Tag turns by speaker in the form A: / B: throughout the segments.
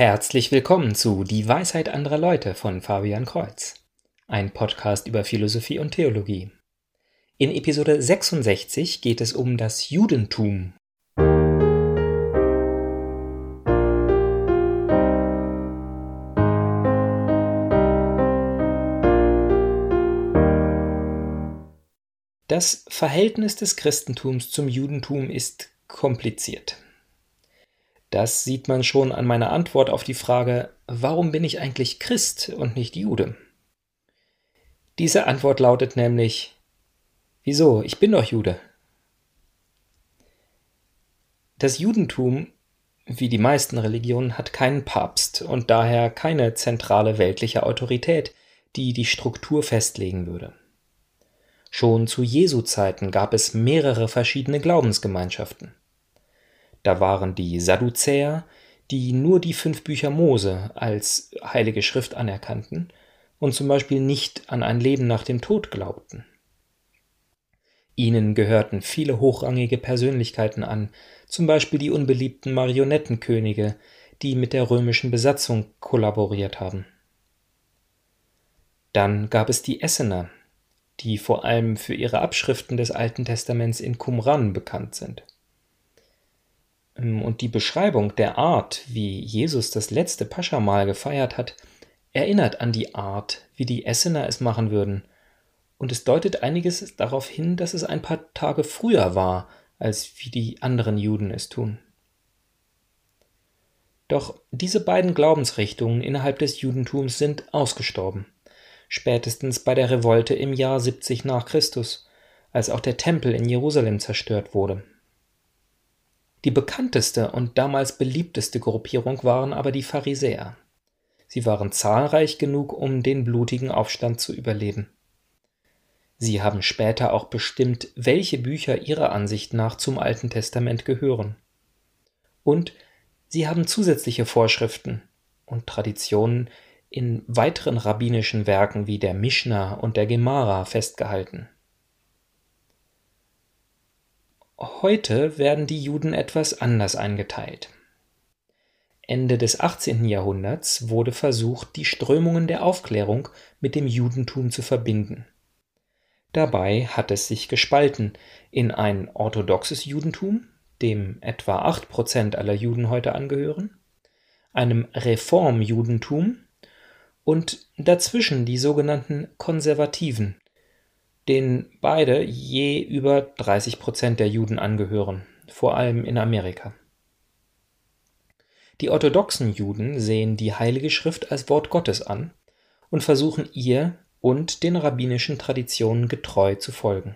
A: Herzlich willkommen zu Die Weisheit anderer Leute von Fabian Kreuz, ein Podcast über Philosophie und Theologie. In Episode 66 geht es um das Judentum. Das Verhältnis des Christentums zum Judentum ist kompliziert. Das sieht man schon an meiner Antwort auf die Frage, warum bin ich eigentlich Christ und nicht Jude? Diese Antwort lautet nämlich, wieso, ich bin doch Jude. Das Judentum, wie die meisten Religionen, hat keinen Papst und daher keine zentrale weltliche Autorität, die die Struktur festlegen würde. Schon zu Jesu Zeiten gab es mehrere verschiedene Glaubensgemeinschaften. Da waren die Sadduzäer, die nur die fünf Bücher Mose als heilige Schrift anerkannten und zum Beispiel nicht an ein Leben nach dem Tod glaubten. Ihnen gehörten viele hochrangige Persönlichkeiten an, zum Beispiel die unbeliebten Marionettenkönige, die mit der römischen Besatzung kollaboriert haben. Dann gab es die Essener, die vor allem für ihre Abschriften des Alten Testaments in Qumran bekannt sind. Ähm, und die Beschreibung der Art, wie Jesus das letzte Paschamal gefeiert hat, erinnert an die Art, wie die Essener es machen würden. Und es deutet einiges darauf hin, dass es ein paar Tage früher war, als wie die anderen Juden es tun. Doch diese beiden Glaubensrichtungen innerhalb des Judentums sind ausgestorben, spätestens bei der Revolte im Jahr 70 nach Christus, als auch der Tempel in Jerusalem zerstört wurde. Die bekannteste und damals beliebteste Gruppierung waren aber die Pharisäer. Sie waren zahlreich genug, um den blutigen Aufstand zu überleben. Sie haben später auch bestimmt, welche Bücher ihrer Ansicht nach zum Alten Testament gehören. Und sie haben zusätzliche Vorschriften und Traditionen in weiteren rabbinischen Werken wie der Mishnah und der Gemara festgehalten. Heute werden die Juden etwas anders eingeteilt. Ende des 18. Jahrhunderts wurde versucht, die Strömungen der Aufklärung mit dem Judentum zu verbinden. Dabei hat es sich gespalten in ein orthodoxes Judentum, dem etwa 8% aller Juden heute angehören, einem Reformjudentum und dazwischen die sogenannten Konservativen, denen beide je über 30 Prozent der Juden angehören, vor allem in Amerika. Die orthodoxen Juden sehen die Heilige Schrift als Wort Gottes an und versuchen ihr und den rabbinischen Traditionen getreu zu folgen.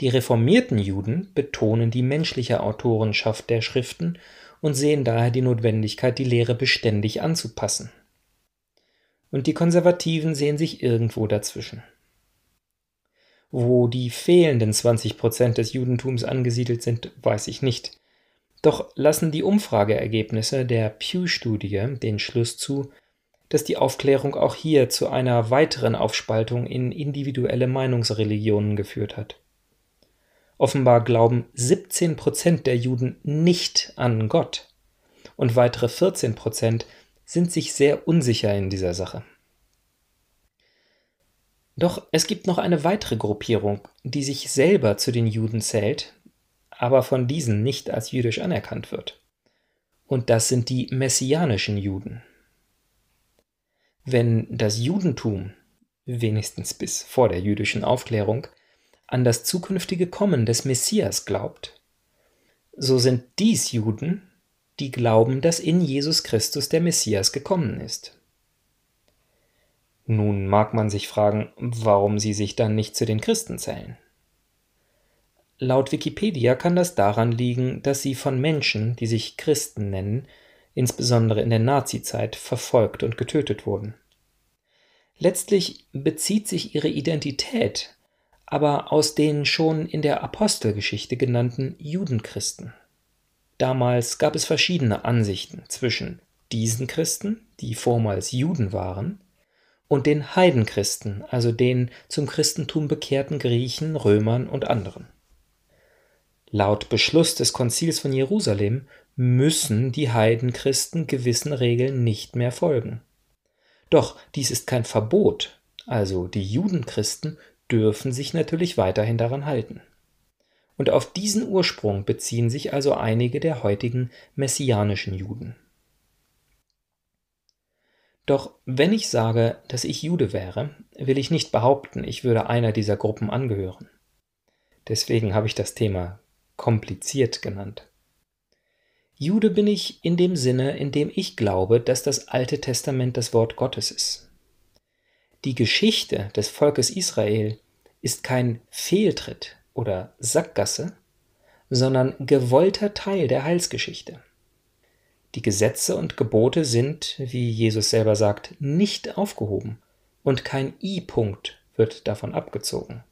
A: Die reformierten Juden betonen die menschliche Autorenschaft der Schriften und sehen daher die Notwendigkeit, die Lehre beständig anzupassen. Und die Konservativen sehen sich irgendwo dazwischen. Wo die fehlenden 20 Prozent des Judentums angesiedelt sind, weiß ich nicht. Doch lassen die Umfrageergebnisse der Pew-Studie den Schluss zu, dass die Aufklärung auch hier zu einer weiteren Aufspaltung in individuelle Meinungsreligionen geführt hat. Offenbar glauben 17 Prozent der Juden nicht an Gott und weitere 14 Prozent sind sich sehr unsicher in dieser Sache. Doch es gibt noch eine weitere Gruppierung, die sich selber zu den Juden zählt, aber von diesen nicht als jüdisch anerkannt wird. Und das sind die messianischen Juden. Wenn das Judentum, wenigstens bis vor der jüdischen Aufklärung, an das zukünftige Kommen des Messias glaubt, so sind dies Juden, die glauben, dass in Jesus Christus der Messias gekommen ist. Nun mag man sich fragen, warum sie sich dann nicht zu den Christen zählen. Laut Wikipedia kann das daran liegen, dass sie von Menschen, die sich Christen nennen, insbesondere in der Nazizeit, verfolgt und getötet wurden. Letztlich bezieht sich ihre Identität aber aus den schon in der Apostelgeschichte genannten Judenchristen. Damals gab es verschiedene Ansichten zwischen diesen Christen, die vormals Juden waren, und den Heidenchristen, also den zum Christentum bekehrten Griechen, Römern und anderen. Laut Beschluss des Konzils von Jerusalem müssen die Heidenchristen gewissen Regeln nicht mehr folgen. Doch dies ist kein Verbot, also die Judenchristen dürfen sich natürlich weiterhin daran halten. Und auf diesen Ursprung beziehen sich also einige der heutigen messianischen Juden. Doch wenn ich sage, dass ich Jude wäre, will ich nicht behaupten, ich würde einer dieser Gruppen angehören. Deswegen habe ich das Thema kompliziert genannt. Jude bin ich in dem Sinne, in dem ich glaube, dass das Alte Testament das Wort Gottes ist. Die Geschichte des Volkes Israel ist kein Fehltritt oder Sackgasse, sondern gewollter Teil der Heilsgeschichte. Die Gesetze und Gebote sind, wie Jesus selber sagt, nicht aufgehoben und kein I-Punkt wird davon abgezogen.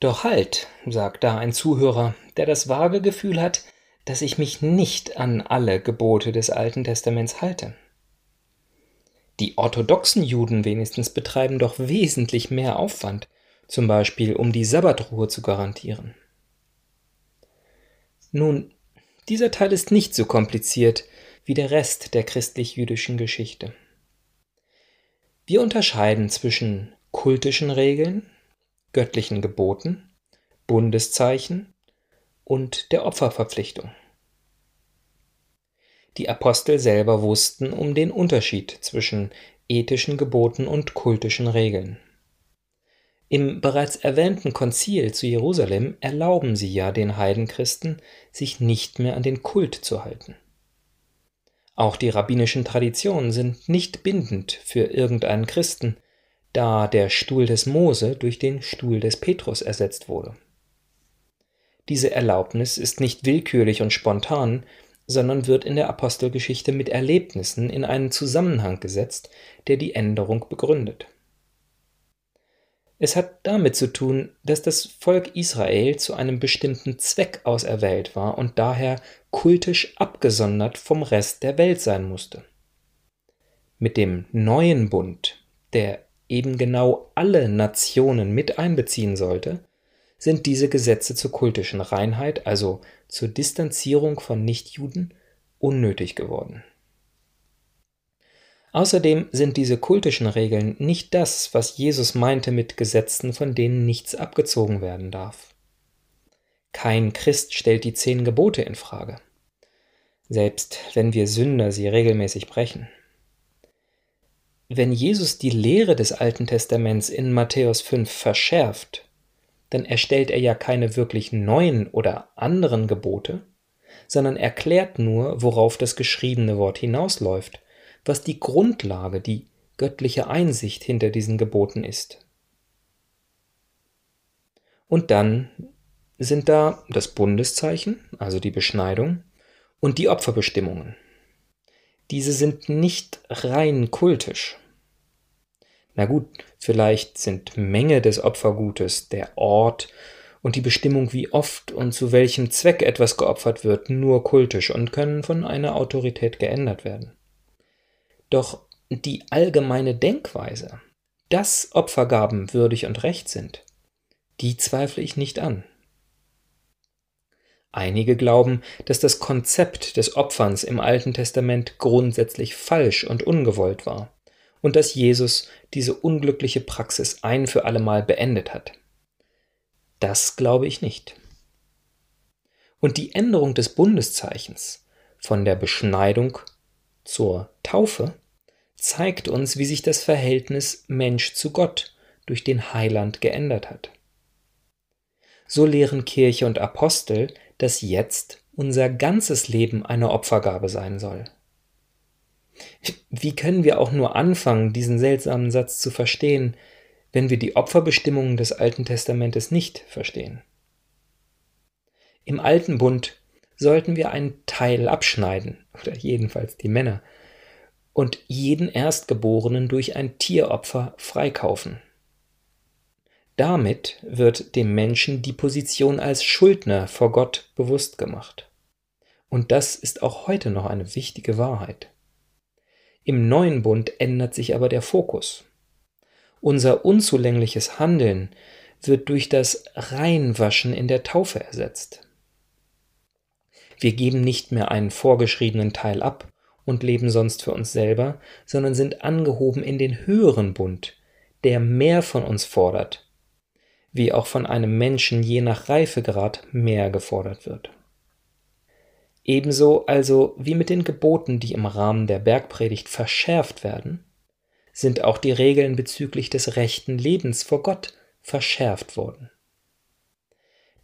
A: Doch halt, sagt da ein Zuhörer, der das vage Gefühl hat, dass ich mich nicht an alle Gebote des Alten Testaments halte. Die orthodoxen Juden wenigstens betreiben doch wesentlich mehr Aufwand, zum Beispiel um die Sabbatruhe zu garantieren. Nun, dieser Teil ist nicht so kompliziert wie der Rest der christlich-jüdischen Geschichte. Wir unterscheiden zwischen kultischen Regeln, göttlichen Geboten, Bundeszeichen und der Opferverpflichtung. Die Apostel selber wussten um den Unterschied zwischen ethischen Geboten und kultischen Regeln. Im bereits erwähnten Konzil zu Jerusalem erlauben sie ja den Heidenchristen, sich nicht mehr an den Kult zu halten. Auch die rabbinischen Traditionen sind nicht bindend für irgendeinen Christen, da der Stuhl des Mose durch den Stuhl des Petrus ersetzt wurde. Diese Erlaubnis ist nicht willkürlich und spontan, sondern wird in der Apostelgeschichte mit Erlebnissen in einen Zusammenhang gesetzt, der die Änderung begründet. Es hat damit zu tun, dass das Volk Israel zu einem bestimmten Zweck auserwählt war und daher kultisch abgesondert vom Rest der Welt sein musste. Mit dem neuen Bund, der eben genau alle Nationen mit einbeziehen sollte, sind diese Gesetze zur kultischen Reinheit, also zur Distanzierung von Nichtjuden, unnötig geworden. Außerdem sind diese kultischen Regeln nicht das, was Jesus meinte mit Gesetzen, von denen nichts abgezogen werden darf. Kein Christ stellt die zehn Gebote in Frage, selbst wenn wir Sünder sie regelmäßig brechen. Wenn Jesus die Lehre des Alten Testaments in Matthäus 5 verschärft, dann erstellt er ja keine wirklich neuen oder anderen Gebote, sondern erklärt nur, worauf das geschriebene Wort hinausläuft, was die Grundlage, die göttliche Einsicht hinter diesen Geboten ist. Und dann sind da das Bundeszeichen, also die Beschneidung, und die Opferbestimmungen. Diese sind nicht rein kultisch, na gut, vielleicht sind Menge des Opfergutes, der Ort und die Bestimmung, wie oft und zu welchem Zweck etwas geopfert wird, nur kultisch und können von einer Autorität geändert werden. Doch die allgemeine Denkweise, dass Opfergaben würdig und recht sind, die zweifle ich nicht an. Einige glauben, dass das Konzept des Opferns im Alten Testament grundsätzlich falsch und ungewollt war und dass Jesus diese unglückliche Praxis ein für allemal beendet hat. Das glaube ich nicht. Und die Änderung des Bundeszeichens von der Beschneidung zur Taufe zeigt uns, wie sich das Verhältnis Mensch zu Gott durch den Heiland geändert hat. So lehren Kirche und Apostel, dass jetzt unser ganzes Leben eine Opfergabe sein soll. Wie können wir auch nur anfangen, diesen seltsamen Satz zu verstehen, wenn wir die Opferbestimmungen des Alten Testamentes nicht verstehen? Im Alten Bund sollten wir einen Teil abschneiden, oder jedenfalls die Männer, und jeden Erstgeborenen durch ein Tieropfer freikaufen. Damit wird dem Menschen die Position als Schuldner vor Gott bewusst gemacht. Und das ist auch heute noch eine wichtige Wahrheit. Im neuen Bund ändert sich aber der Fokus. Unser unzulängliches Handeln wird durch das Reinwaschen in der Taufe ersetzt. Wir geben nicht mehr einen vorgeschriebenen Teil ab und leben sonst für uns selber, sondern sind angehoben in den höheren Bund, der mehr von uns fordert, wie auch von einem Menschen je nach Reifegrad mehr gefordert wird. Ebenso also wie mit den Geboten, die im Rahmen der Bergpredigt verschärft werden, sind auch die Regeln bezüglich des rechten Lebens vor Gott verschärft worden.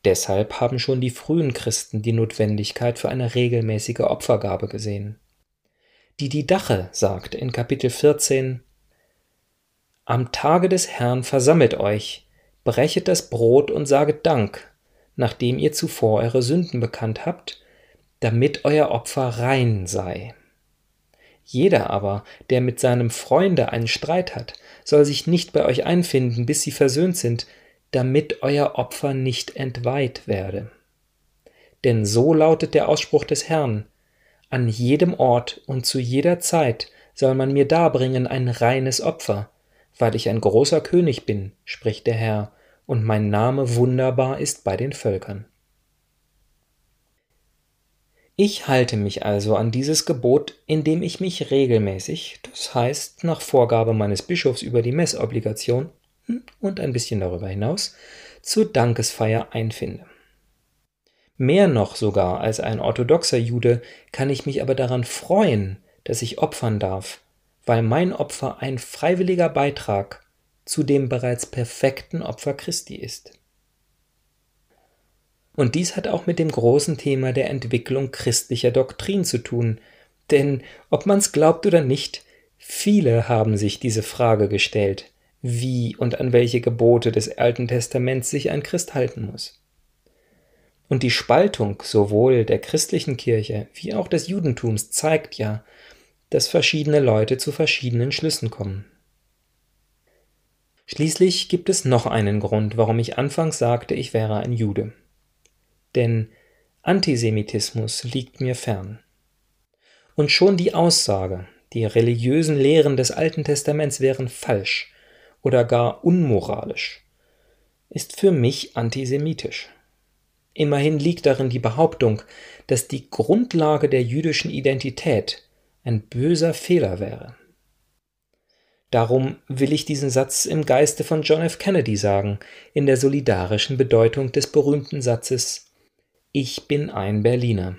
A: Deshalb haben schon die frühen Christen die Notwendigkeit für eine regelmäßige Opfergabe gesehen. Die Didache sagt in Kapitel 14 Am Tage des Herrn versammelt euch, brechet das Brot und saget Dank, nachdem ihr zuvor eure Sünden bekannt habt, damit euer Opfer rein sei. Jeder aber, der mit seinem Freunde einen Streit hat, soll sich nicht bei euch einfinden, bis sie versöhnt sind, damit euer Opfer nicht entweiht werde. Denn so lautet der Ausspruch des Herrn, an jedem Ort und zu jeder Zeit soll man mir darbringen ein reines Opfer, weil ich ein großer König bin, spricht der Herr, und mein Name wunderbar ist bei den Völkern. Ich halte mich also an dieses Gebot, indem ich mich regelmäßig, das heißt nach Vorgabe meines Bischofs über die Messobligation, und ein bisschen darüber hinaus zur Dankesfeier einfinde. Mehr noch sogar als ein orthodoxer Jude kann ich mich aber daran freuen, dass ich opfern darf, weil mein Opfer ein freiwilliger Beitrag zu dem bereits perfekten Opfer Christi ist. Und dies hat auch mit dem großen Thema der Entwicklung christlicher Doktrin zu tun, denn ob man's glaubt oder nicht, viele haben sich diese Frage gestellt, wie und an welche Gebote des Alten Testaments sich ein Christ halten muss. Und die Spaltung sowohl der christlichen Kirche wie auch des Judentums zeigt ja, dass verschiedene Leute zu verschiedenen Schlüssen kommen. Schließlich gibt es noch einen Grund, warum ich anfangs sagte, ich wäre ein Jude. Denn Antisemitismus liegt mir fern. Und schon die Aussage, die religiösen Lehren des Alten Testaments wären falsch, oder gar unmoralisch, ist für mich antisemitisch. Immerhin liegt darin die Behauptung, dass die Grundlage der jüdischen Identität ein böser Fehler wäre. Darum will ich diesen Satz im Geiste von John F. Kennedy sagen, in der solidarischen Bedeutung des berühmten Satzes Ich bin ein Berliner.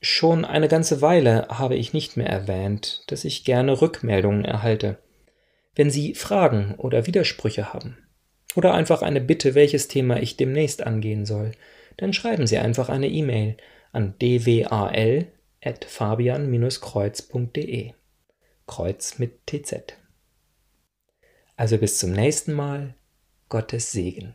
A: Schon eine ganze Weile habe ich nicht mehr erwähnt, dass ich gerne Rückmeldungen erhalte. Wenn Sie Fragen oder Widersprüche haben oder einfach eine Bitte, welches Thema ich demnächst angehen soll, dann schreiben Sie einfach eine E-Mail an dwal@fabian-kreuz.de. Kreuz mit TZ. Also bis zum nächsten Mal. Gottes Segen.